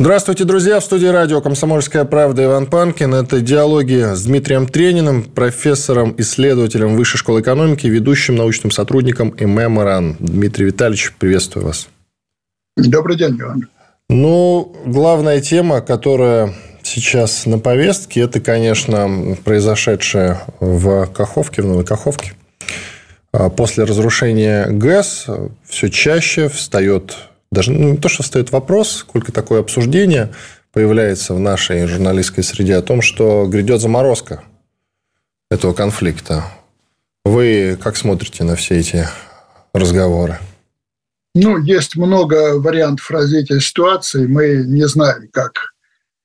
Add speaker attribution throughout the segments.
Speaker 1: Здравствуйте, друзья! В студии радио «Комсомольская правда» Иван Панкин. Это диалоги с Дмитрием Трениным, профессором, исследователем Высшей школы экономики, ведущим научным сотрудником МРАН. Дмитрий Витальевич, приветствую вас.
Speaker 2: Добрый день, Иван.
Speaker 1: Ну, главная тема, которая сейчас на повестке, это, конечно, произошедшее в Каховке, в Новой Каховке. А после разрушения ГЭС все чаще встает даже ну, не то, что встает вопрос, сколько такое обсуждение появляется в нашей журналистской среде о том, что грядет заморозка этого конфликта. Вы как смотрите на все эти разговоры?
Speaker 2: Ну, есть много вариантов развития ситуации. Мы не знаем, как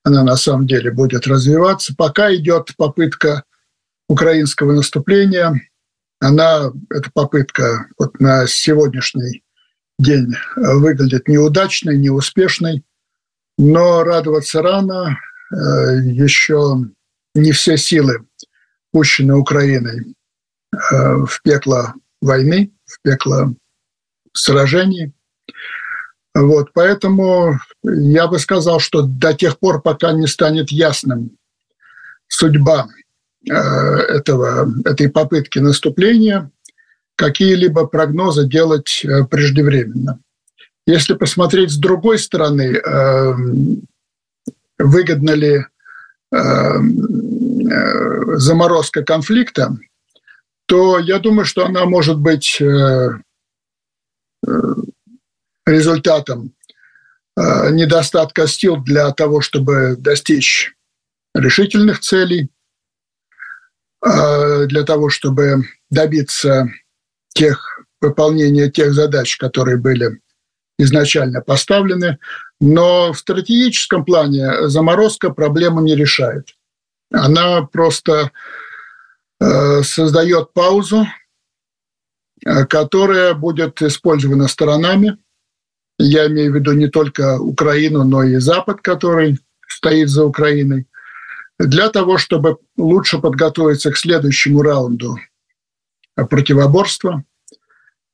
Speaker 2: она на самом деле будет развиваться. Пока идет попытка украинского наступления. Она, эта попытка вот на сегодняшний день выглядит неудачной, неуспешной, но радоваться рано. Э, Еще не все силы пущены Украиной э, в пекло войны, в пекло сражений. Вот, поэтому я бы сказал, что до тех пор, пока не станет ясным судьба э, этого, этой попытки наступления, какие-либо прогнозы делать э, преждевременно. Если посмотреть с другой стороны, эм, выгодна ли эм, э, заморозка конфликта, то я думаю, что она может быть э, результатом недостатка сил для того, чтобы достичь решительных целей, для того, чтобы добиться тех выполнения тех задач, которые были изначально поставлены. Но в стратегическом плане заморозка проблему не решает. Она просто э, создает паузу, э, которая будет использована сторонами. Я имею в виду не только Украину, но и Запад, который стоит за Украиной, для того, чтобы лучше подготовиться к следующему раунду противоборства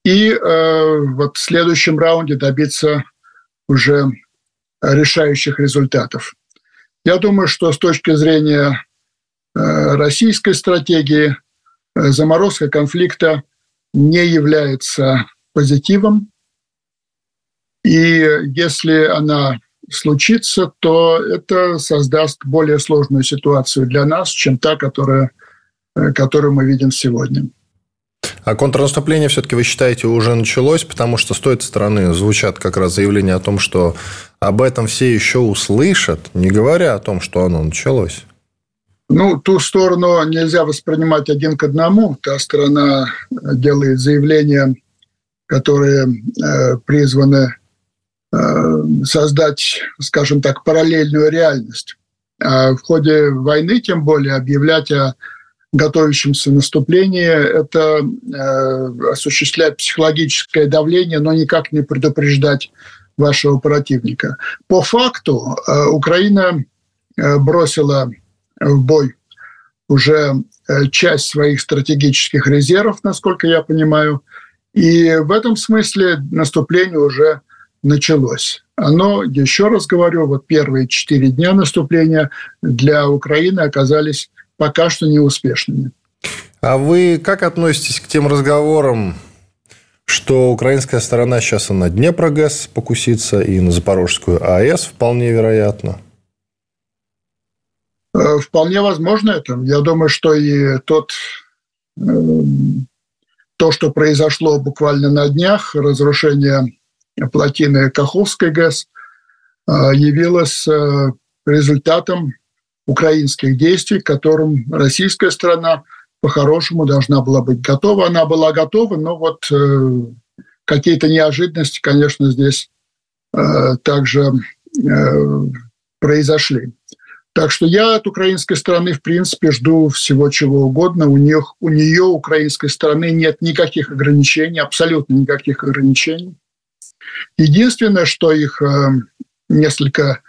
Speaker 2: и э, вот в следующем раунде добиться уже решающих результатов. Я думаю, что с точки зрения э, российской стратегии э, заморозка конфликта не является позитивом. И если она случится, то это создаст более сложную ситуацию для нас, чем та, которая, э, которую мы видим сегодня.
Speaker 1: А контрнаступление все-таки вы считаете уже началось, потому что с той стороны звучат как раз заявления о том, что об этом все еще услышат, не говоря о том, что оно началось.
Speaker 2: Ну, ту сторону нельзя воспринимать один к одному. Та сторона делает заявления, которые э, призваны э, создать, скажем так, параллельную реальность. А в ходе войны, тем более, объявлять о готовящемся наступлении, это э, осуществлять психологическое давление, но никак не предупреждать вашего противника. По факту э, Украина э, бросила в бой уже э, часть своих стратегических резервов, насколько я понимаю, и в этом смысле наступление уже началось. Оно, еще раз говорю, вот первые четыре дня наступления для Украины оказались пока что неуспешными.
Speaker 1: А вы как относитесь к тем разговорам, что украинская сторона сейчас и на Днепрогэс покусится, и на Запорожскую АЭС вполне вероятно?
Speaker 2: Э, вполне возможно это. Я думаю, что и тот, э, то, что произошло буквально на днях, разрушение плотины Каховской ГЭС, э, явилось результатом украинских действий, к которым российская страна по-хорошему должна была быть готова. Она была готова, но вот э, какие-то неожиданности, конечно, здесь э, также э, произошли. Так что я от украинской стороны, в принципе, жду всего чего угодно. У, них, у нее, украинской стороны, нет никаких ограничений, абсолютно никаких ограничений. Единственное, что их э, несколько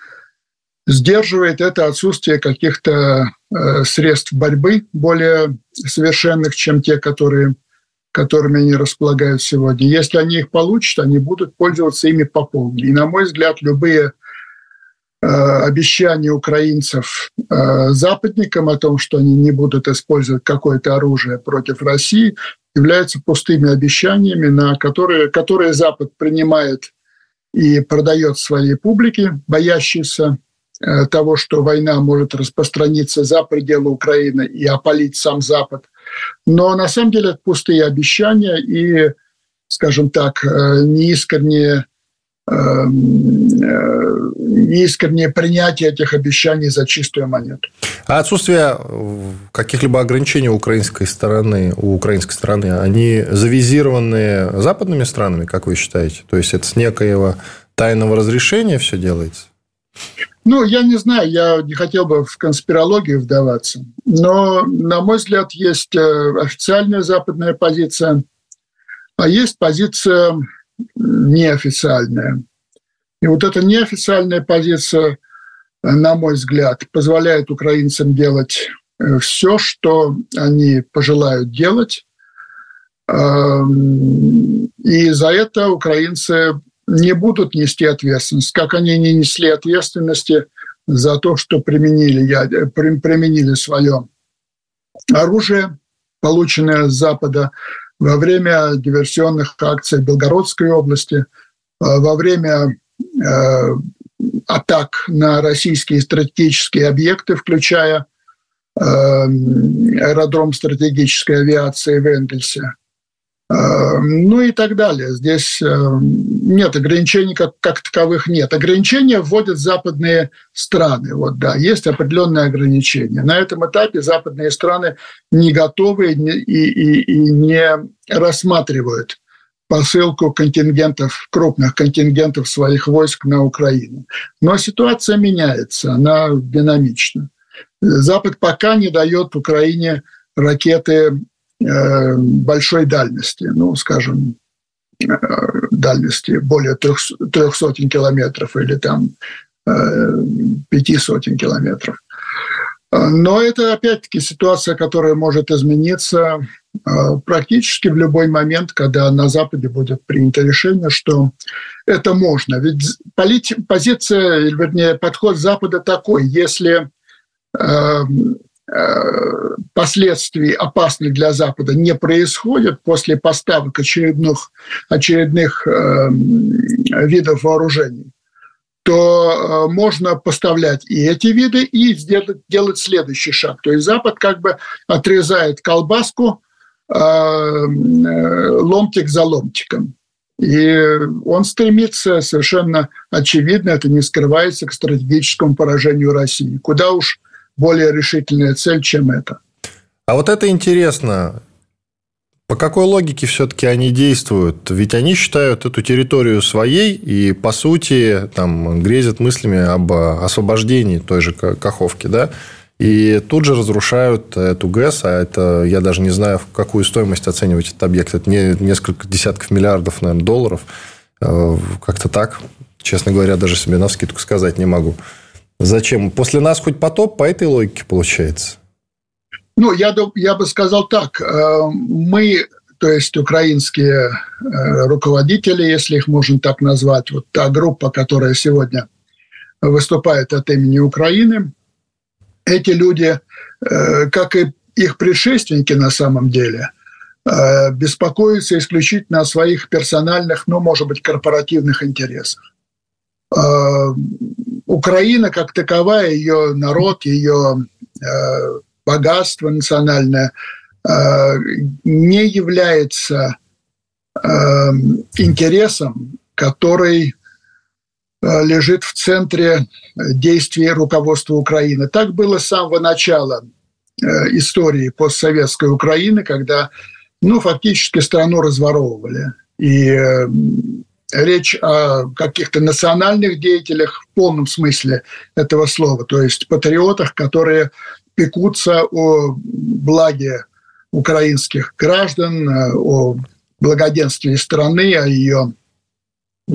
Speaker 2: сдерживает, это отсутствие каких-то э, средств борьбы более совершенных, чем те, которые, которыми они располагают сегодня. Если они их получат, они будут пользоваться ими по полной. И, на мой взгляд, любые Э, обещания украинцев э, западникам о том, что они не будут использовать какое-то оружие против России, являются пустыми обещаниями, на которые, которые Запад принимает и продает своей публике, боящейся того, что война может распространиться за пределы Украины и опалить сам Запад. Но на самом деле это пустые обещания и, скажем так, неискренние Эм, э, принятие этих обещаний за чистую монету.
Speaker 1: А отсутствие каких-либо ограничений у украинской стороны, у украинской стороны, они завизированы западными странами, как вы считаете? То есть это с некоего тайного разрешения все делается?
Speaker 2: Ну, я не знаю, я не хотел бы в конспирологию вдаваться, но, на мой взгляд, есть э, официальная западная позиция, а есть позиция неофициальная. И вот эта неофициальная позиция, на мой взгляд, позволяет украинцам делать э, все, что они пожелают делать. Эм, и за это украинцы не будут нести ответственность, как они не несли ответственности за то, что применили, применили свое оружие, полученное с Запада, во время диверсионных акций в Белгородской области, э, во время э, атак на российские стратегические объекты, включая э, аэродром стратегической авиации в Энгельсе, ну и так далее. Здесь эм, нет ограничений как, как таковых нет. Ограничения вводят западные страны. Вот да, есть определенные ограничения. На этом этапе западные страны не готовы и, и, и не рассматривают посылку контингентов, крупных контингентов своих войск на Украину. Но ситуация меняется, она динамична. Запад пока не дает Украине ракеты Э, большой дальности, ну, скажем, э, дальности более трех, трех сотен километров или там э, пяти сотен километров. Но это, опять-таки, ситуация, которая может измениться практически в любой момент, когда на Западе будет принято решение, что это можно. Ведь позиция, вернее, подход Запада такой, если Э, последствий опасных для Запада не происходит после поставок очередных, очередных э, видов вооружений, то э, можно поставлять и эти виды, и сделать, делать следующий шаг. То есть Запад как бы отрезает колбаску э, ломтик за ломтиком. И он стремится совершенно очевидно, это не скрывается, к стратегическому поражению России. Куда уж более решительная цель, чем это.
Speaker 1: А вот это интересно. По какой логике все-таки они действуют? Ведь они считают эту территорию своей и, по сути, там, грезят мыслями об освобождении той же Каховки, да? И тут же разрушают эту ГЭС, а это, я даже не знаю, в какую стоимость оценивать этот объект. Это не несколько десятков миллиардов, наверное, долларов. Э, как-то так. Честно говоря, даже себе на скидку сказать не могу. Зачем? После нас хоть потоп по этой логике получается?
Speaker 2: Ну, я, я бы сказал так. Э, мы, то есть украинские э, руководители, если их можно так назвать, вот та группа, которая сегодня выступает от имени Украины, эти люди, э, как и их предшественники на самом деле, беспокоятся исключительно о своих персональных, ну, может быть, корпоративных интересах. Украина как таковая, ее народ, ее э, богатство национальное э, не является э, интересом, который э, лежит в центре действий руководства Украины. Так было с самого начала э, истории постсоветской Украины, когда ну, фактически страну разворовывали. И э, речь о каких-то национальных деятелях в полном смысле этого слова, то есть патриотах, которые пекутся о благе украинских граждан, о благоденствии страны, о ее э,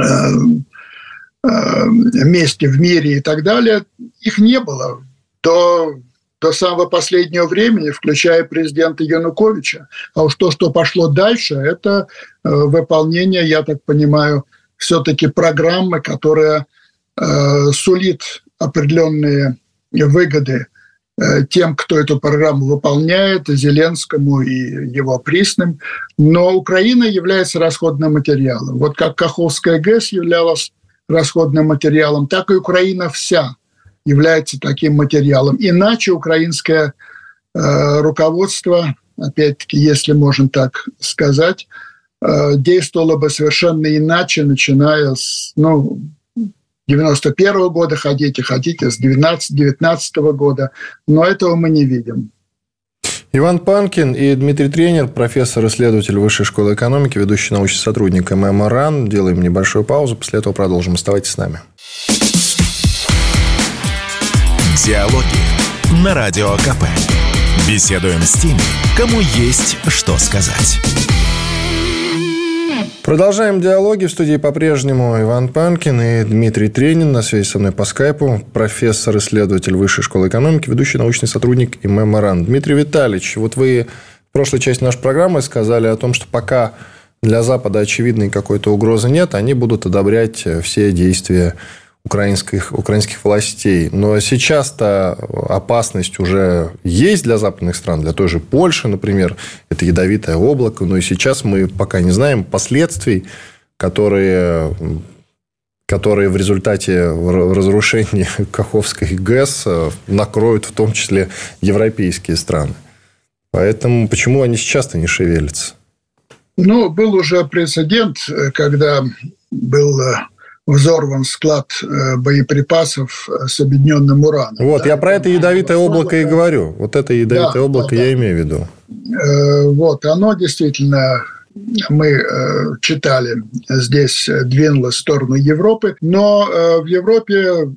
Speaker 2: э, месте в мире и так далее, их не было до, до самого последнего времени, включая президента Януковича. А уж то, что пошло дальше, это э, выполнение, я так понимаю, все-таки программы, которая сулит определенные выгоды Э, тем, кто эту программу выполняет, Зеленскому и его присным. Но Украина является расходным материалом. Вот как Каховская ГЭС являлась расходным материалом, так и Украина вся является таким материалом. Иначе украинское э, руководство, опять-таки, если можно так сказать, э, действовало бы совершенно иначе, начиная с, ну, 91 -го года хотите, хотите с 19-19 года, но этого мы не видим.
Speaker 1: Иван Панкин и Дмитрий Тренер, профессор-исследователь Высшей школы экономики, ведущий научный сотрудник ММ РАН. Делаем небольшую паузу, после этого продолжим. Оставайтесь с нами.
Speaker 3: Диалоги на Радио КП. Беседуем с теми, кому есть что сказать.
Speaker 1: Продолжаем диалоги. В студии по-прежнему Иван Панкин и Дмитрий Тренин. На связи со мной по скайпу. Профессор-исследователь Высшей школы экономики, ведущий научный сотрудник и меморан. Дмитрий Витальевич, вот вы в прошлой части нашей программы сказали о том, что пока для Запада очевидной какой-то угрозы нет, они будут одобрять все действия украинских, украинских властей. Но сейчас-то опасность уже есть для западных стран, для той же Польши, например, это ядовитое облако, но и сейчас мы пока не знаем последствий, которые которые в результате разрушения Каховской ГЭС э, накроют в том числе европейские страны. Поэтому почему они сейчас-то не шевелятся?
Speaker 2: Ну, был уже прецедент, э, когда был э, взорван склад э, боеприпасов э, с объединенным ураном.
Speaker 1: Вот, да. я про это ядовитое облако и говорю. Вот это ядовитое да, облако да, я да. имею в виду.
Speaker 2: Э, вот, оно действительно мы читали, здесь двинулось в сторону Европы, но в Европе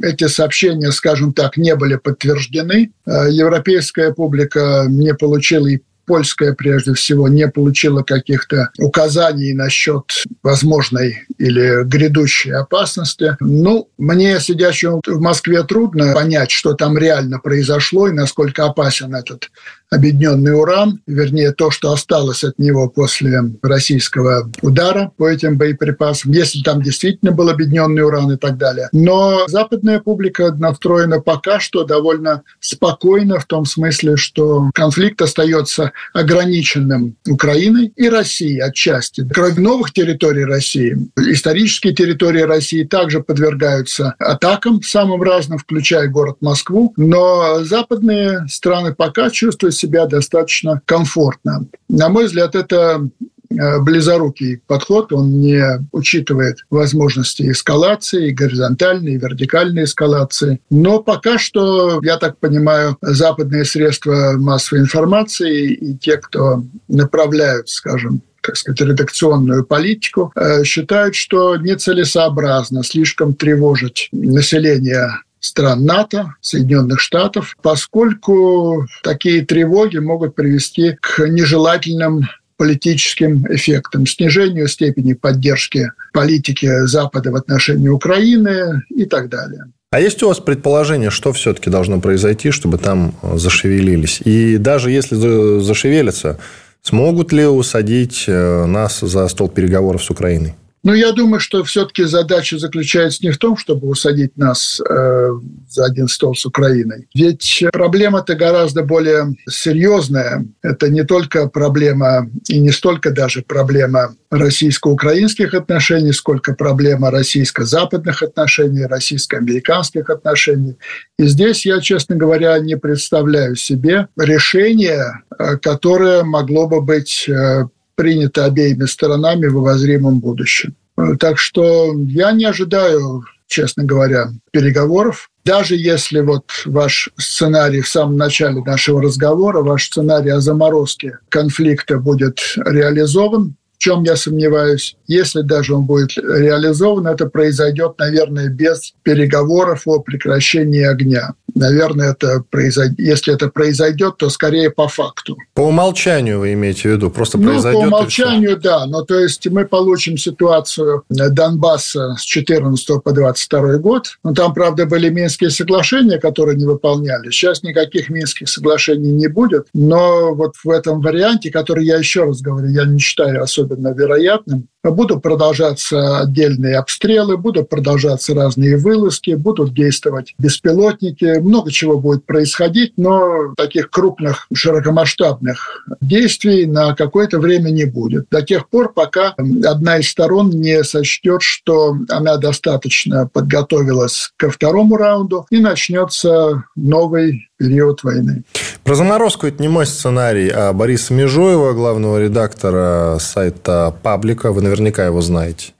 Speaker 2: эти сообщения, скажем так, не были подтверждены. Европейская публика не получила и польская прежде всего не получила каких-то указаний насчет возможной или грядущей опасности. Ну, мне, сидящему в Москве, трудно понять, что там реально произошло и насколько опасен этот объединенный уран, вернее, то, что осталось от него после российского удара по этим боеприпасам, если там действительно был объединенный уран и так далее. Но западная публика настроена пока что довольно спокойно в том смысле, что конфликт остается ограниченным Украиной и Россией отчасти. Кроме новых территорий России, исторические территории России также подвергаются атакам самым разным, включая город Москву, но западные страны пока чувствуют себя достаточно комфортно. На мой взгляд, это близорукий подход, он не учитывает возможности эскалации, горизонтальной, вертикальной эскалации. Но пока что, я так понимаю, западные средства массовой информации и те, кто направляют, скажем, так сказать, редакционную политику, э, считают, что нецелесообразно слишком тревожить население стран НАТО, Соединенных Штатов, поскольку такие тревоги могут привести к нежелательным политическим эффектам, снижению степени поддержки политики Запада в отношении Украины и так далее.
Speaker 1: А есть у вас предположение, что все-таки должно произойти, чтобы там зашевелились? И даже если зашевелятся, смогут ли усадить э, нас за стол переговоров с Украиной?
Speaker 2: Но я думаю, что все-таки задача заключается не в том, чтобы усадить нас э, за один стол с Украиной. Ведь проблема-то гораздо более серьезная. Это не только проблема, и не столько даже проблема российско-украинских отношений, сколько проблема российско-западных отношений, российско-американских отношений. И здесь я, честно говоря, не представляю себе решение, э, которое могло бы быть э, принято обеими сторонами в обозримом будущем. Так что я не ожидаю, честно говоря, переговоров. Даже если вот ваш сценарий в самом начале нашего разговора, ваш сценарий о заморозке конфликта будет реализован, в чем я сомневаюсь. Если даже он будет реализован, это произойдет, наверное, без переговоров о прекращении огня. Наверное, это произойдет. если это произойдет, то скорее по факту.
Speaker 1: По умолчанию вы имеете в виду? Просто ну, произойдет?
Speaker 2: По умолчанию, да. Но то есть мы получим ситуацию Донбасса с 14 по 22 год. Но там, правда, были Минские соглашения, которые не выполняли. Сейчас никаких Минских соглашений не будет. Но вот в этом варианте, который я еще раз говорю, я не считаю особенно вероятным, будут продолжаться отдельные обстрелы, будут продолжаться разные вылазки, будут действовать беспилотники, много чего будет происходить, но таких крупных, широкомасштабных действий на какое-то время не будет. До тех пор, пока одна из сторон не сочтет, что она достаточно подготовилась ко второму раунду и начнется новый период войны.
Speaker 1: Про заморозку это не мой сценарий, а Бориса Межуева, главного редактора сайта Паблика. Вы наверняка его знаете.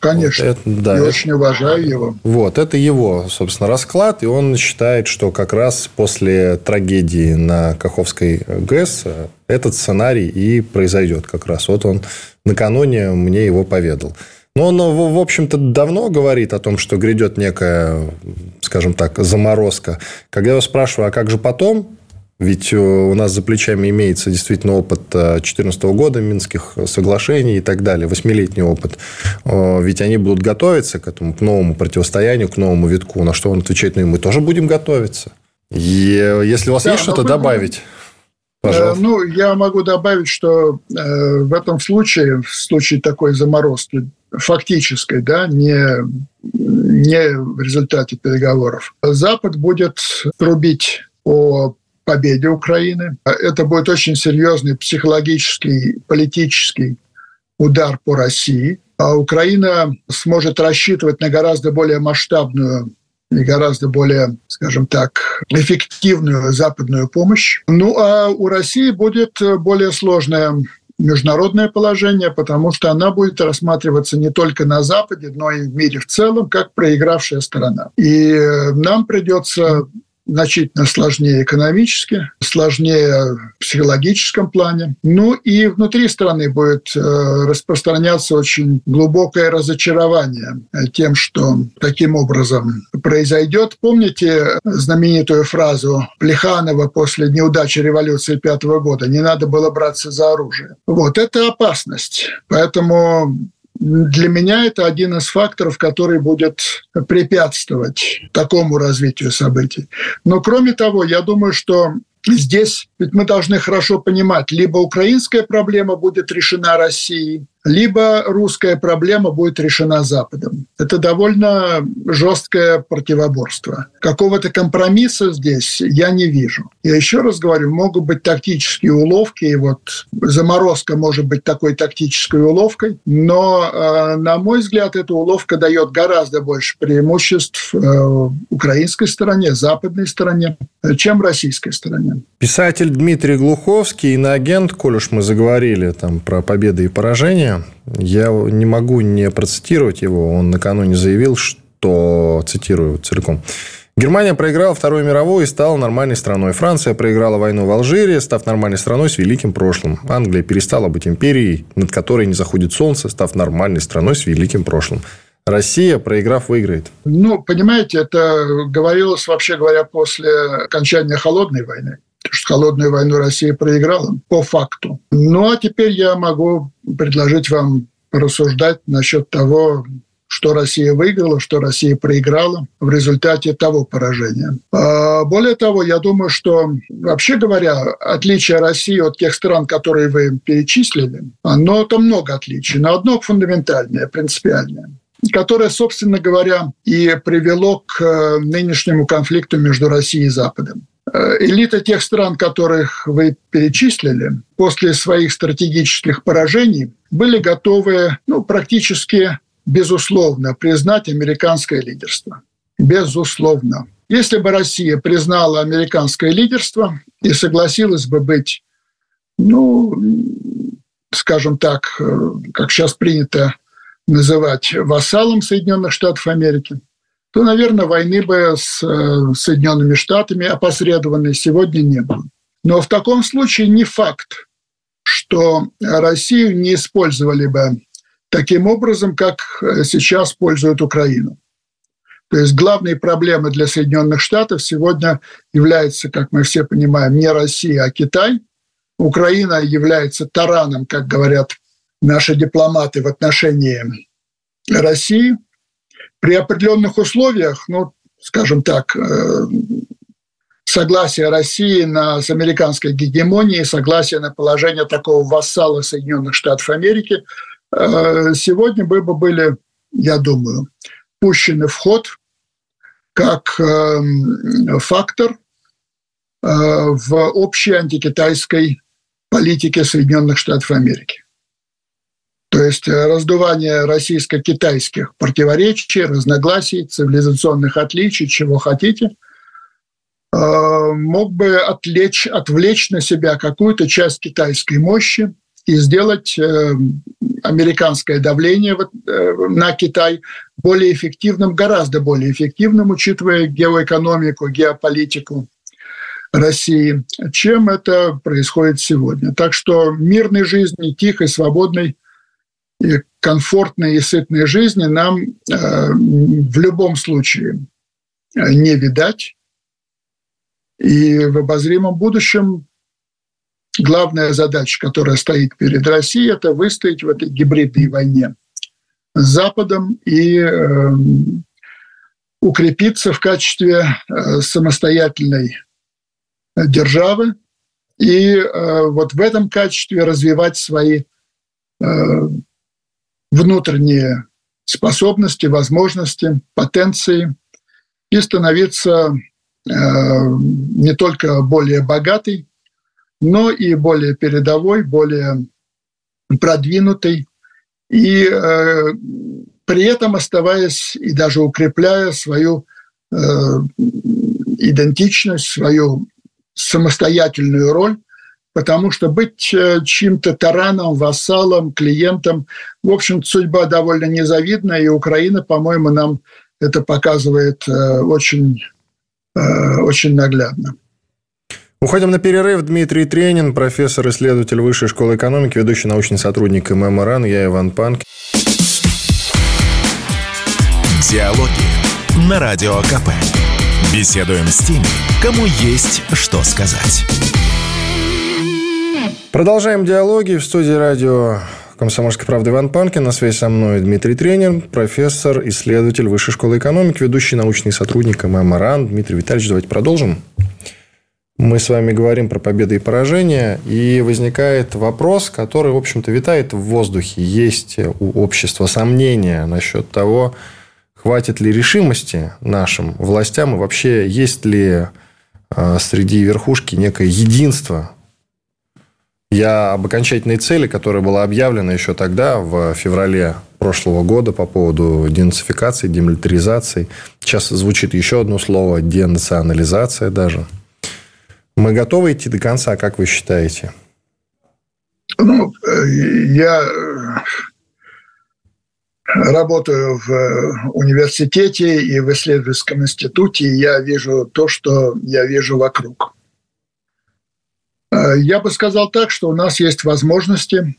Speaker 2: Конечно. Вот это, да, Я это, очень уважаю его.
Speaker 1: Вот, это его, собственно, расклад. И он считает, что как раз после трагедии на Каховской ГЭС этот сценарий и произойдет как раз. Вот он накануне мне его поведал. Но он, в общем-то, давно говорит о том, что грядет некая, скажем так, заморозка. Когда я его спрашиваю, а как же потом? Ведь э, у нас за плечами имеется действительно опыт 2014 э, года, Минских соглашений и так далее, восьмилетний опыт. Э, ведь они будут готовиться к этому, к новому противостоянию, к новому витку. На что он отвечает, ну и мы тоже будем готовиться. И если у вас да, есть что-то добавить...
Speaker 2: Пожалуйста. Ну, я могу добавить, что в этом случае, в случае такой заморозки, фактической, да, не, не в результате переговоров. Запад будет трубить о победе Украины. Это будет очень серьезный психологический, политический удар по России. А Украина сможет рассчитывать на гораздо более масштабную и гораздо более, скажем так, эффективную западную помощь. Ну а у России будет более сложная международное положение, потому что она будет рассматриваться не только на Западе, но и в мире в целом как проигравшая сторона. И нам придется значительно сложнее экономически, сложнее в психологическом плане. Ну и внутри страны будет э, распространяться очень глубокое разочарование тем, что таким образом произойдет. Помните знаменитую фразу Плеханова после неудачи революции пятого года «не надо было браться за оружие». Вот это опасность. Поэтому для меня это один из факторов, который будет препятствовать такому развитию событий. Но кроме того, я думаю, что здесь ведь мы должны хорошо понимать, либо украинская проблема будет решена Россией, либо русская проблема будет решена Западом. Это довольно жесткое противоборство. Какого-то компромисса здесь я не вижу. Я еще раз говорю, могут быть тактические уловки, и вот заморозка может быть такой тактической уловкой, но, э, на мой взгляд, эта уловка дает гораздо больше преимуществ э, украинской стороне, западной стороне, чем российской стороне.
Speaker 1: Писатель Дмитрий Глуховский, иноагент, коль уж мы заговорили там про победы и поражения, я не могу не процитировать его. Он накануне заявил, что, цитирую целиком, Германия проиграла Вторую мировую и стала нормальной страной. Франция проиграла войну в Алжире, став нормальной страной с великим прошлым. Англия перестала быть империей, над которой не заходит солнце, став нормальной страной с великим прошлым. Россия, проиграв, выиграет.
Speaker 2: Ну, понимаете, это говорилось, вообще говоря, после окончания Холодной войны что холодную войну Россия проиграла по факту. Ну а теперь я могу предложить вам рассуждать насчет того, что Россия выиграла, что Россия проиграла в результате того поражения. А более того, я думаю, что, вообще говоря, отличие России от тех стран, которые вы перечислили, оно там много отличий, но одно фундаментальное, принципиальное которое, собственно говоря, и привело к э, нынешнему конфликту между Россией и Западом. Э, элита тех стран, которых вы перечислили, после своих стратегических поражений были готовы ну, практически безусловно признать американское лидерство. Безусловно. Если бы Россия признала американское лидерство и согласилась бы быть, ну, скажем так, э, как сейчас принято называть вассалом Соединенных Штатов Америки – то, наверное, войны бы с э, Соединенными Штатами опосредованной сегодня не было. Но в таком случае не факт, что Россию не использовали бы таким образом, как сейчас пользуют Украину. То есть главной проблемой для Соединенных Штатов сегодня является, как мы все понимаем, не Россия, а Китай. Украина является тараном, как говорят наши дипломаты, в отношении России. При определенных условиях, ну, скажем так, э, согласие России на, с американской гегемонией, согласие на положение такого вассала Соединенных Штатов Америки, э, сегодня бы были, я думаю, пущены в ход как эм, фактор э, в общей антикитайской политике Соединенных Штатов Америки. То есть раздувание российско-китайских противоречий, разногласий, цивилизационных отличий, чего хотите – Э, мог бы отвлечь, отвлечь на себя какую-то часть китайской мощи и сделать э, американское давление э, на Китай более эффективным, гораздо более эффективным, учитывая геоэкономику, геополитику России, чем это происходит сегодня. Так что мирной жизни, тихой, свободной, комфортной и сытной жизни нам в любом случае не видать. И в обозримом будущем главная задача, которая стоит перед Россией, это выстоять в этой гибридной войне с Западом и э, укрепиться в качестве э, самостоятельной державы и э, вот в этом качестве развивать свои э, внутренние способности, возможности, потенции и становиться Э, не только более богатый, но и более передовой, более продвинутый, и э, при этом оставаясь и даже укрепляя свою э, идентичность, свою самостоятельную роль, потому что быть чьим-то тараном, вассалом, клиентом, в общем судьба довольно незавидная, и Украина, по-моему, нам это показывает очень Э, очень наглядно.
Speaker 1: Уходим на перерыв. Дмитрий Тренин, профессор, исследователь Высшей школы экономики, ведущий научный сотрудник ММРАН. Я Иван Панк.
Speaker 3: Диалоги на Радио КП. Беседуем с теми, кому есть что сказать.
Speaker 1: Продолжаем диалоги в студии радио «Комсомольской правды» Иван Панкин. На связи со мной Дмитрий Тренер, профессор, исследователь Высшей школы экономики, ведущий научный сотрудник ММРАН. Дмитрий Витальевич, давайте продолжим. Мы с вами говорим про победы и поражения, и возникает вопрос, который, в общем-то, витает в воздухе. Есть у общества сомнения насчет того, хватит ли решимости нашим властям, и вообще есть ли а, среди верхушки некое единство я об окончательной цели, которая была объявлена еще тогда, в феврале прошлого года по поводу денацификации, демилитаризации. Сейчас звучит еще одно слово – денационализация даже. Мы готовы идти до конца, как вы считаете?
Speaker 2: Ну, я э, работаю в э, университете и в исследовательском институте, и я вижу то, что я вижу вокруг. Э, я бы сказал так, что у нас есть возможности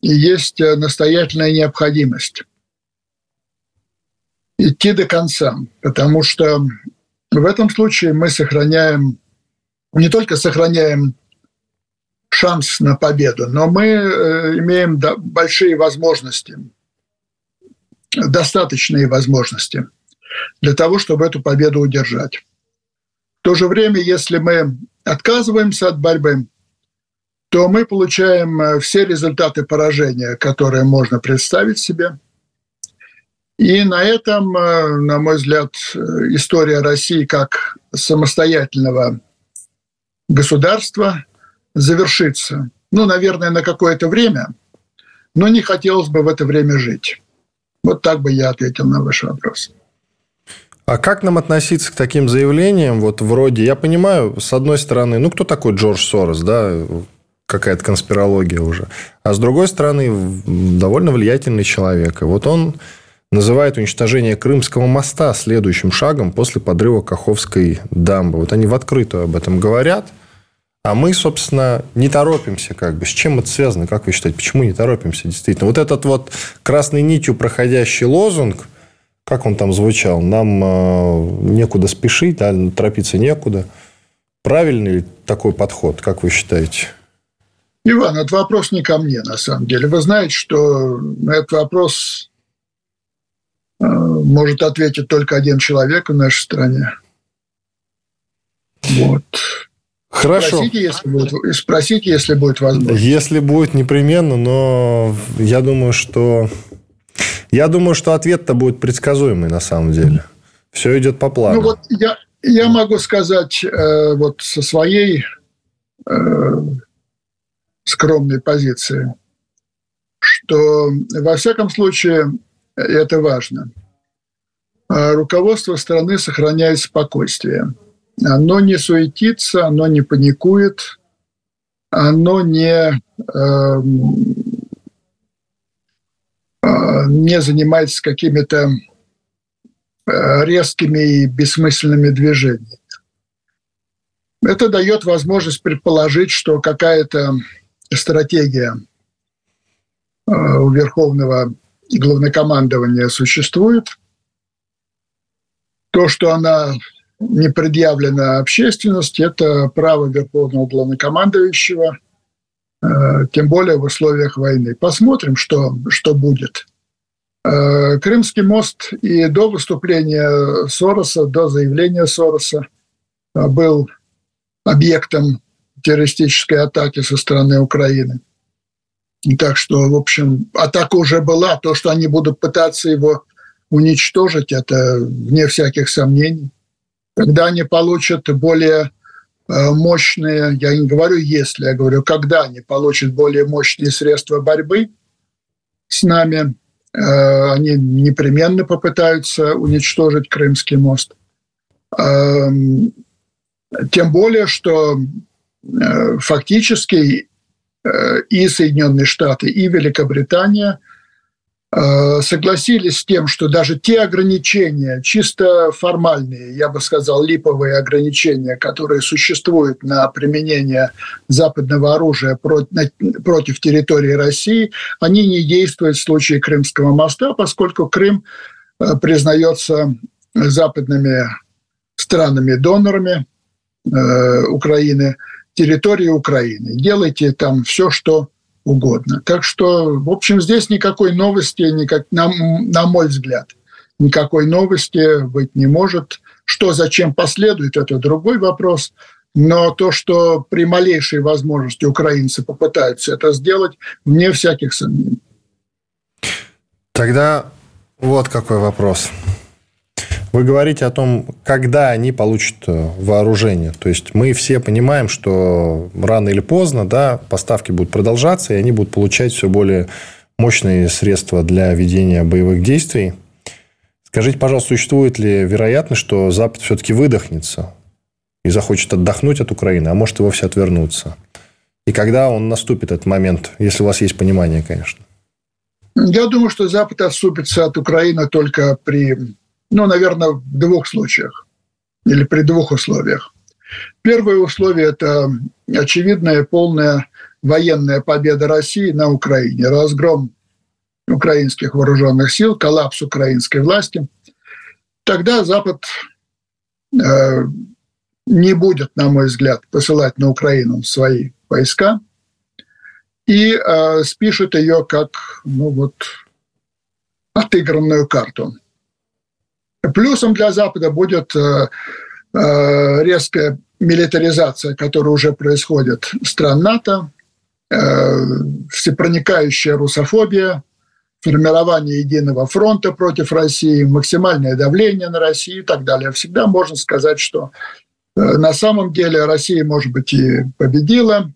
Speaker 2: и есть э, настоятельная необходимость идти до конца, потому что в этом случае мы сохраняем, не только сохраняем шанс на победу, но мы э, имеем большие возможности, достаточные возможности для того, чтобы эту победу удержать. В то же время, если мы отказываемся от борьбы, то мы получаем э, все результаты поражения, которые можно представить себе. И на этом, э, на мой взгляд, э, история России как самостоятельного государства завершится. Ну, наверное, на какое-то время, но не хотелось бы в это время жить. Вот так бы я ответил на ваш вопрос.
Speaker 1: А как нам относиться к таким заявлениям, вот вроде, я понимаю, с одной стороны, ну, кто такой Джордж Сорос, да, какая-то конспирология уже. А с другой стороны, довольно влиятельный человек. И вот он называет уничтожение Крымского моста следующим шагом после подрыва Каховской дамбы. Вот они в открытую об этом говорят. А мы, собственно, не торопимся, как бы. С чем это связано, как вы считаете? Почему не торопимся, действительно? Вот этот вот красной нитью проходящий лозунг, как он там звучал? Нам э, некуда спешить, да, торопиться некуда. Правильный ли такой подход, как вы считаете?
Speaker 2: Иван, это вопрос не ко мне, на самом деле. Вы знаете, что на этот вопрос э, может ответить только один человек в нашей стране. Вот.
Speaker 1: Хорошо.
Speaker 2: Спросите, если будет, спросите, если будет возможно.
Speaker 1: Если будет, непременно, но я думаю, что... Я думаю, что ответ-то будет предсказуемый на самом деле. Все идет по плану.
Speaker 2: Ну вот я, я могу сказать э, вот со своей э, скромной позиции, что во всяком случае это важно. Э, руководство страны сохраняет спокойствие – оно не суетится, оно не паникует, оно не, э, не занимается какими-то э, резкими и бессмысленными движениями. Это дает возможность предположить, что какая-то стратегия э, у Верховного главнокомандования существует. То, что она не предъявлено общественности, это право Верховного главнокомандующего, э, тем более в условиях войны. Посмотрим, что, что будет. Э, Крымский мост и до выступления Сороса, до заявления Сороса э, был объектом террористической атаки со стороны Украины. Так что, в общем, атака уже была. То, что они будут пытаться его уничтожить, это вне всяких сомнений когда они получат более э, мощные, я не говорю если, я говорю, когда они получат более мощные средства борьбы с нами, э, они непременно попытаются уничтожить Крымский мост. Эм, тем более, что э, фактически и Соединенные Штаты, и Великобритания – Э, согласились с тем, что даже те ограничения, чисто формальные, я бы сказал, липовые ограничения, которые существуют на применение западного оружия против территории России, они не действуют в случае Крымского моста, поскольку Крым э, признается западными странами-донорами э, Украины, территорией Украины. Делайте там все, что угодно. Так что, в общем, здесь никакой новости, никак, на, на мой взгляд, никакой новости быть не может. Что, зачем последует, это другой вопрос. Но то, что при малейшей возможности украинцы попытаются это сделать, вне всяких сомнений.
Speaker 1: Тогда вот какой вопрос. Вы говорите о том, когда они получат э, вооружение. То есть мы все понимаем, что рано или поздно да, поставки будут продолжаться, и они будут получать все более мощные средства для ведения боевых действий. Скажите, пожалуйста, существует ли вероятность, что Запад все-таки выдохнется и захочет отдохнуть от Украины, а может и вовсе отвернуться? И когда он наступит, этот момент, если у вас есть понимание, конечно?
Speaker 2: Я думаю, что Запад отступится от Украины только при ну, наверное, в двух случаях или при двух условиях. Первое условие – это очевидная полная военная победа России на Украине, разгром украинских вооруженных сил, коллапс украинской власти. Тогда Запад э, не будет, на мой взгляд, посылать на Украину свои войска и э, спишет ее как ну, вот, отыгранную карту. Плюсом для Запада будет э, э, резкая милитаризация, которая уже происходит стран НАТО, э, всепроникающая русофобия, формирование единого фронта против России, максимальное давление на Россию и так далее. Всегда можно сказать, что на самом деле Россия, может быть, и победила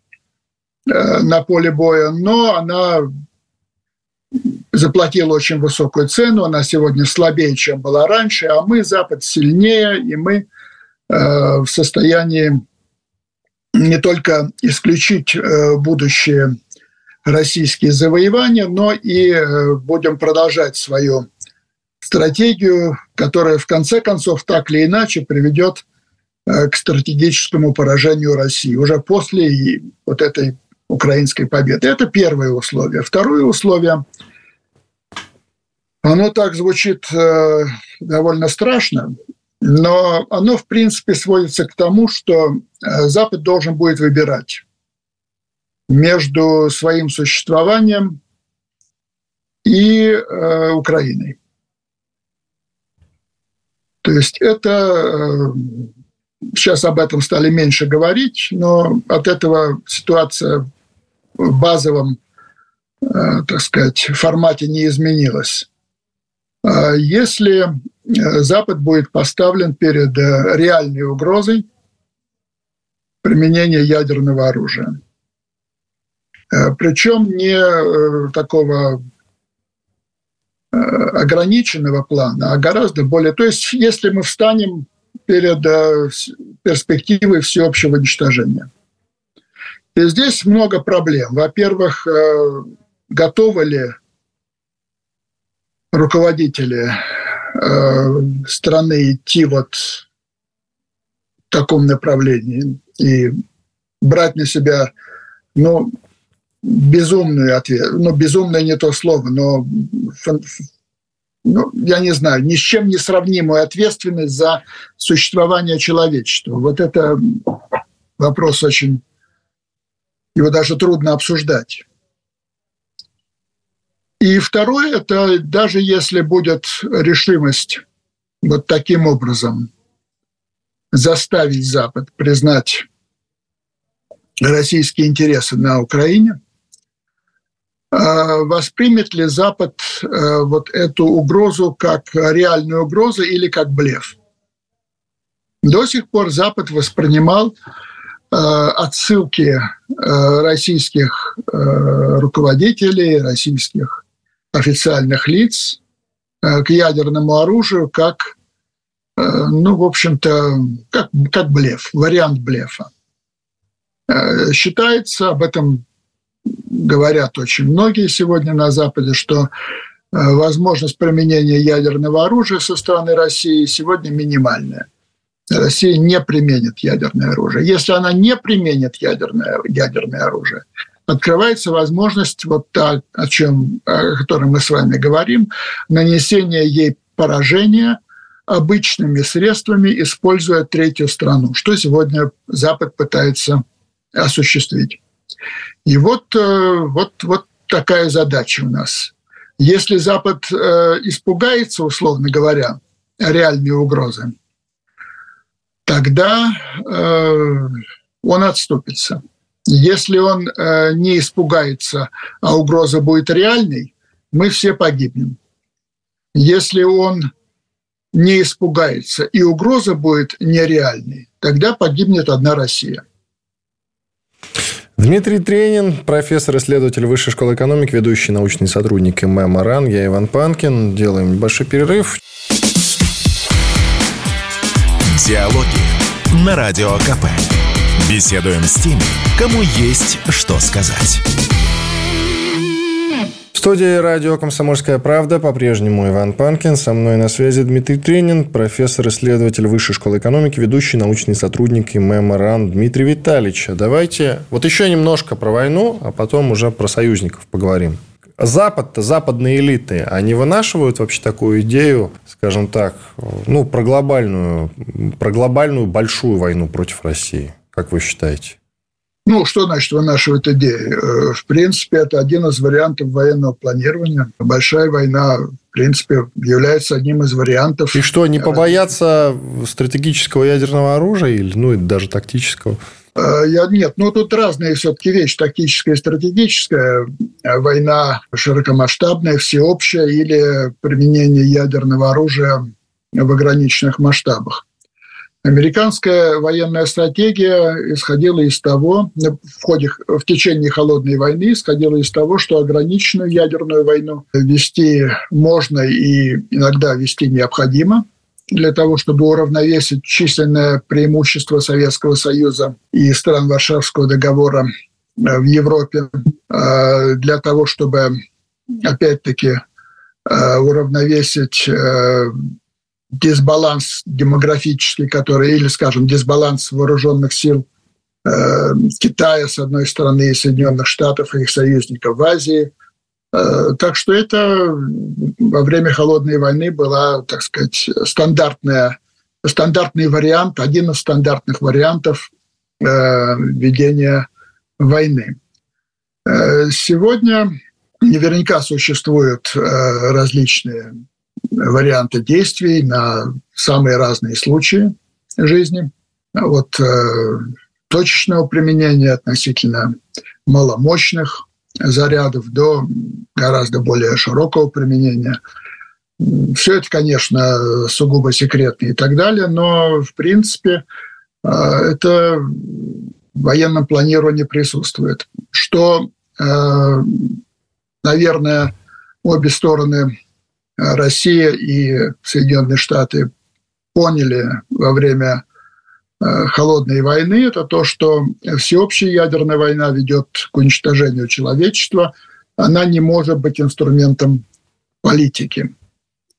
Speaker 2: на поле боя, но она заплатила очень высокую цену, она сегодня слабее, чем была раньше, а мы, Запад, сильнее, и мы э, в состоянии не только исключить э, будущие российские завоевания, но и э, будем продолжать свою стратегию, которая в конце концов так или иначе приведет к стратегическому поражению России уже после вот этой украинской победы. Это первое условие. Второе условие, оно так звучит довольно страшно, но оно, в принципе, сводится к тому, что Запад должен будет выбирать между своим существованием и э, Украиной. То есть это э, сейчас об этом стали меньше говорить, но от этого ситуация в базовом, э, так сказать, формате не изменилась. А если э, Запад будет поставлен перед э, реальной угрозой применения ядерного оружия, Э, Причем не такого ограниченного плана, а гораздо более... То есть если мы встанем перед перспективой всеобщего уничтожения. И здесь много проблем. Во-первых, готовы ли руководители страны идти вот в таком направлении и брать на себя ну, безумную ответ, ну, безумное не то слово, но ну, я не знаю, ни с чем не сравнимую ответственность за существование человечества. Вот это вопрос очень... Его даже трудно обсуждать. И второе, это даже если будет решимость вот таким образом заставить Запад признать российские интересы на Украине, Э, воспримет ли Запад э, вот эту угрозу как реальную угрозу или как блеф. До сих пор Запад воспринимал э, отсылки российских руководителей, российских официальных лиц к ядерному оружию как, ну, в общем-то, как, как блеф, вариант блефа. Считается, об этом говорят очень многие сегодня на Западе, что э, возможность применения ядерного оружия со стороны России сегодня минимальная. Россия не применит ядерное оружие. Если она не применит ядерное, ядерное оружие, открывается возможность, вот та, о чем о которой мы с вами говорим, нанесения ей поражения обычными средствами, используя третью страну, что сегодня Запад пытается осуществить. И вот, э, вот, вот такая задача у нас. Если Запад э, испугается, условно говоря, реальной угрозы, тогда э, он отступится. Если он не испугается, а угроза будет реальной, мы все погибнем. Если он не испугается и угроза будет нереальной, тогда погибнет одна Россия –
Speaker 1: Дмитрий Тренин, профессор, исследователь Высшей школы экономики, ведущий научный сотрудник ММ РАН. Я Иван Панкин. Делаем небольшой перерыв.
Speaker 3: Диалоги на Радио КП. Беседуем с теми, кому есть что сказать
Speaker 1: студии радио «Комсомольская правда» по-прежнему Иван Панкин. Со мной на связи Дмитрий Тренин, профессор-исследователь Высшей школы экономики, ведущий научный сотрудник ИМЭМ РАН Дмитрий Витальевич. Давайте вот еще немножко про войну, а потом уже про союзников поговорим. Запад-то, западные элиты, они вынашивают вообще такую идею, скажем так, ну, про глобальную, про глобальную большую войну против России. Как вы считаете?
Speaker 2: Ну, что значит вынашивать идеи? Э, в принципе, это один из вариантов военного планирования. Большая война, в принципе, является одним из вариантов.
Speaker 1: И что, не побояться стратегического ядерного оружия или, ну, даже тактического?
Speaker 2: Э, я, нет, ну тут разные все-таки вещи, тактическая и стратегическая. Война широкомасштабная, всеобщая или применение ядерного оружия в ограниченных масштабах. Американская военная стратегия исходила из того, в, ходе, в течение холодной войны исходила из того, что ограниченную ядерную войну вести можно и иногда вести необходимо для того, чтобы уравновесить численное преимущество Советского Союза и стран Варшавского договора э, в Европе, э, для того, чтобы, опять-таки, э, уравновесить дисбаланс демографический, который, или, скажем, дисбаланс вооруженных сил э, Китая, с одной стороны, и Соединенных Штатов, и их союзников в Азии. Э, так что это во время Холодной войны была, так сказать, стандартная, стандартный вариант, один из стандартных вариантов э, ведения войны. Э, сегодня наверняка существуют э, различные варианты действий на самые разные случаи жизни. От э, точечного применения относительно маломощных зарядов до гораздо более широкого применения. Все это, конечно, сугубо секретно и так далее, но, в принципе, это в военном планировании присутствует. Что наверное, обе стороны, э, Россия и Соединенные Штаты, поняли во время э, холодной войны, это то, что всеобщая ядерная война ведет к уничтожению человечества. Она не может быть инструментом политики.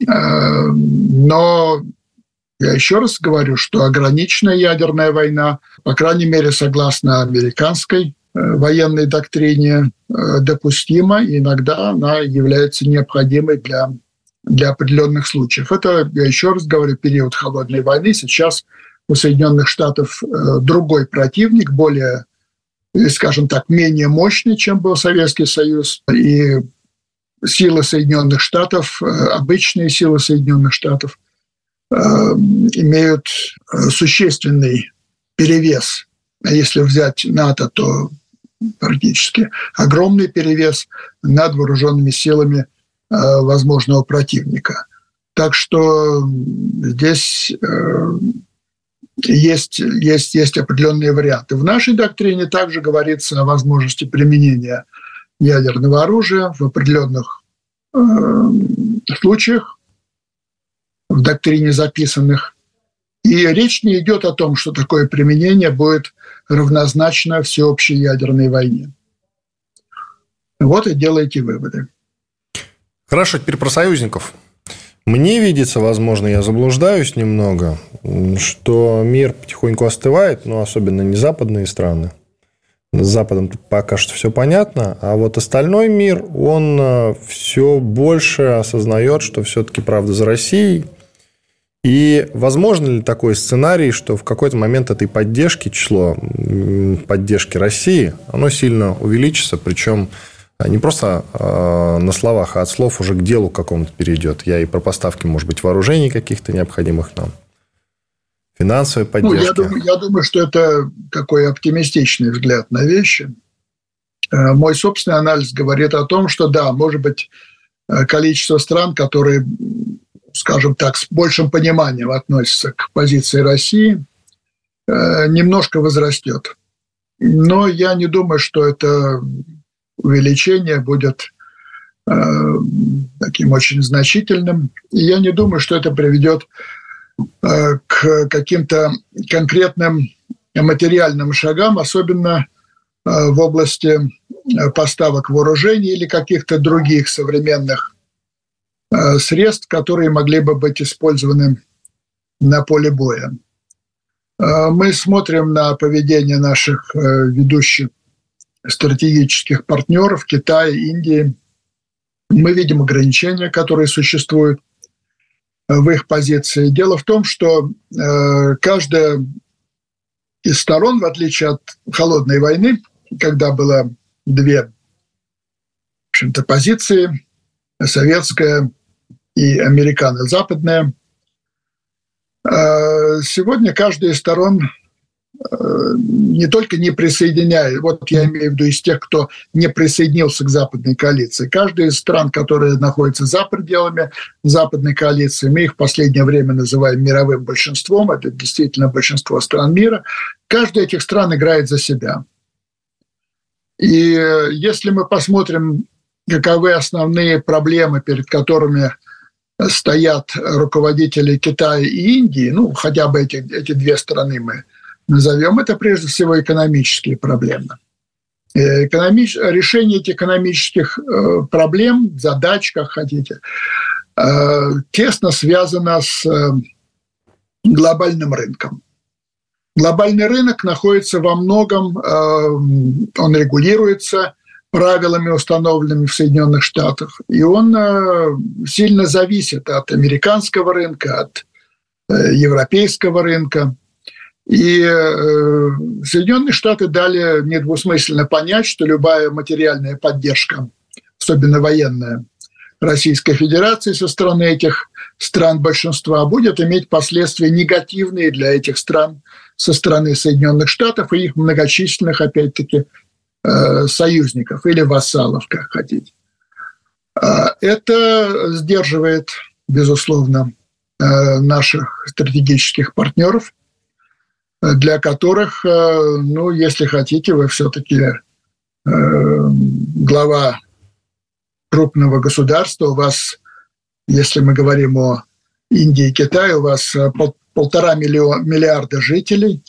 Speaker 2: Э, но я еще раз говорю, что ограниченная ядерная война, по крайней мере, согласно американской Э, военной доктрине допустима, и иногда она является необходимой для, для определенных случаев. Это, я еще раз говорю, период холодной войны. Сейчас у Соединенных Штатов э, другой противник, более, скажем так, менее мощный, чем был Советский Союз. И силы Соединенных Штатов, обычные силы Соединенных Штатов, имеют существенный перевес. А если взять НАТО, то практически огромный перевес над вооруженными силами э, возможного противника. Так что здесь э, есть, есть, есть определенные варианты. В нашей доктрине также говорится о возможности применения ядерного оружия в определенных э, случаях, в доктрине записанных. И речь не идет о том, что такое применение будет равнозначно всеобщей ядерной войне. Вот и делайте выводы.
Speaker 1: Хорошо, теперь про союзников. Мне видится, возможно, я заблуждаюсь немного, что мир потихоньку остывает, но особенно не западные страны. С Западом пока что все понятно, а вот остальной мир, он э, все больше осознает, что все-таки правда за Россией, и возможно ли такой сценарий, что в какой-то момент этой поддержки, число поддержки России, оно сильно увеличится, причем не просто э, на словах, а от слов уже к делу какому-то перейдет. Я и про поставки, может быть, вооружений каких-то необходимых нам, финансовой поддержки. Ну,
Speaker 2: я, думаю, я думаю, что это такой оптимистичный взгляд на вещи. Э, мой собственный анализ говорит о том, что да, может быть, э, количество стран, которые скажем так, с большим пониманием относится к позиции России, э, немножко возрастет. Но я не думаю, что это увеличение будет э, таким очень значительным. И я не думаю, что это приведет э, к каким-то конкретным материальным шагам, особенно в области поставок вооружений или каких-то других современных Э, средств, которые могли бы быть использованы на поле боя. Э, мы смотрим на поведение наших э, ведущих стратегических партнеров Китая, Индии. Мы видим ограничения, которые существуют в их позиции. Дело в том, что каждая из сторон, в отличие от холодной войны, когда было две в общем-то, позиции, советская и американо-западная. А, сегодня каждая из сторон не только не присоединяет, вот я имею в виду из тех, кто не присоединился к западной коалиции. Каждая из стран, которые находятся за пределами западной коалиции, мы их в последнее время называем мировым большинством, это действительно большинство стран мира, каждая этих стран играет за себя. И если мы посмотрим, каковы основные проблемы, перед которыми стоят руководители Китая и Индии, ну, хотя бы эти, эти две страны мы назовем, это прежде всего экономические проблемы. Э, экономич... Решение этих экономических э, проблем, задач, как хотите, тесно связана с глобальным рынком. Глобальный рынок находится во многом, он регулируется правилами, установленными в Соединенных Штатах, и он сильно зависит от американского рынка, от европейского рынка. И э, Соединенные Штаты дали недвусмысленно понять, что любая материальная поддержка, особенно военная, Российской Федерации со стороны этих стран большинства будет иметь последствия негативные для этих стран со стороны Соединенных Штатов и их многочисленных, опять-таки, э, союзников или вассалов, как хотите. А это сдерживает, безусловно, э, наших стратегических партнеров – для которых, э, ну, если хотите, вы все-таки э, глава крупного государства, у вас, если мы говорим о Индии и Китае, у вас э, полтора миллиарда жителей,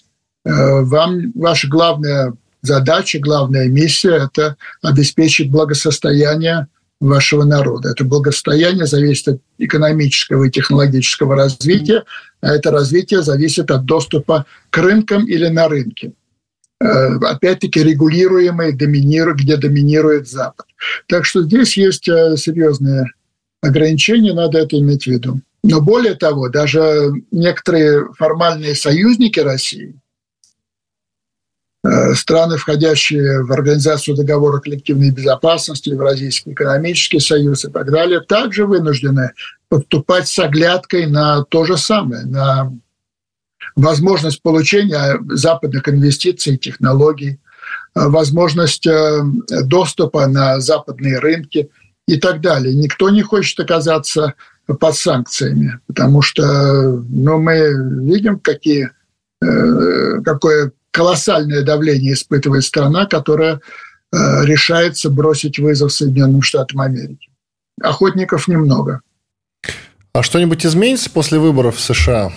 Speaker 2: вам ваша главная задача, главная миссия – это обеспечить благосостояние вашего народа. Это благосостояние зависит от экономического и технологического развития, а это развитие зависит от доступа к рынкам или на рынке. Э, опять-таки регулируемые, где доминирует Запад. Так что здесь есть э, серьезные ограничения, надо это иметь в виду. Но более того, даже некоторые формальные союзники России – страны, входящие в Организацию договора коллективной безопасности, Евразийский экономический союз и так далее, также вынуждены подступать с оглядкой на то же самое, на возможность получения западных инвестиций и технологий, э, возможность э, доступа на западные рынки и так далее. Никто не хочет оказаться под санкциями, потому что ну, мы видим, какие, какое колоссальное давление испытывает страна, которая э, решается бросить вызов Соединенным Штатам Америки. Охотников немного.
Speaker 1: А что-нибудь изменится после выборов в США?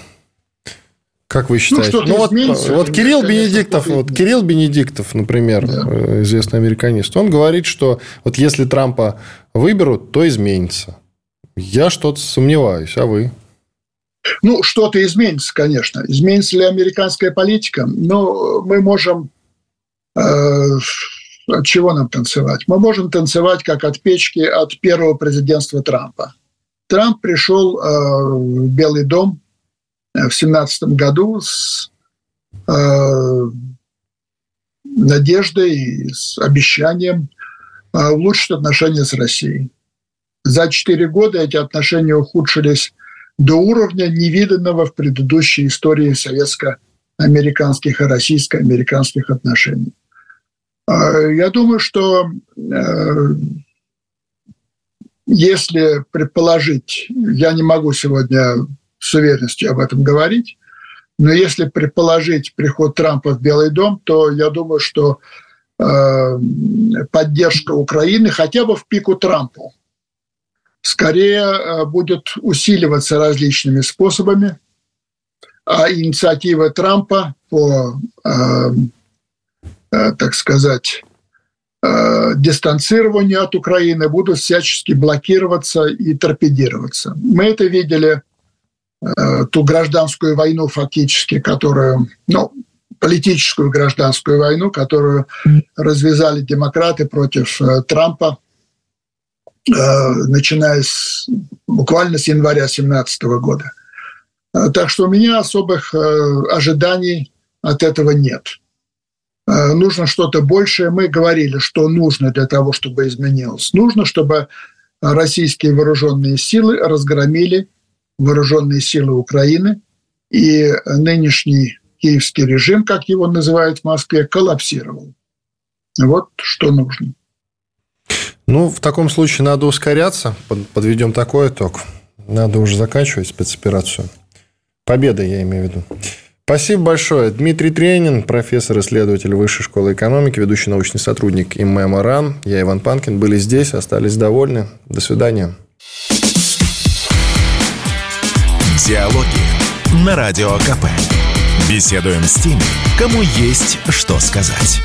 Speaker 1: Как вы ну, считаете? Ну, ну вот, вот Кирилл Бенедиктов, вот Кирилл Бенедиктов, например, да. Э, известный американист, он говорит, что вот если Трампа выберут, то изменится. Я что-то сомневаюсь, а вы?
Speaker 2: Ну, что-то изменится, конечно. Изменится ли американская политика? Но мы можем... Э, от чего нам танцевать? Мы можем танцевать как от печки от первого президентства Трампа. Трамп пришел э, в Белый дом э, в семнадцатом году с э, надеждой, с обещанием э, улучшить отношения с Россией. За четыре года эти отношения ухудшились до уровня невиданного в предыдущей истории советско-американских и российско-американских отношений. А, я думаю, что э, если предположить, я не могу сегодня с уверенностью об этом говорить, но если предположить приход Трампа в Белый дом, то я думаю, что э, поддержка Украины хотя бы в пику Трампу скорее э, будет усиливаться различными способами, а инициативы Трампа по, э, э, так сказать, дистанцированию от Украины будут всячески блокироваться и торпедироваться. Мы это видели, ту гражданскую войну фактически, которую, ну, политическую гражданскую войну, которую развязали демократы против Трампа начиная с, буквально с января 2017 года. Э, так что у меня особых э, ожиданий от этого нет. Нужно что-то большее. Мы говорили, что нужно для того, чтобы изменилось. Нужно, чтобы российские вооруженные силы разгромили вооруженные силы Украины, и нынешний киевский режим, как его называют в Москве, коллапсировал. Вот что нужно.
Speaker 1: Ну, в таком случае надо ускоряться. Подведем такой итог. Надо уже заканчивать спецоперацию. Победа, я имею в виду. Спасибо большое. Дмитрий Тренин, профессор-исследователь Высшей школы экономики, ведущий научный сотрудник ИМЭМ РАН. Я Иван Панкин. Были здесь, остались довольны. До свидания.
Speaker 3: Диалоги на Радио КП. Беседуем с теми, кому есть что сказать.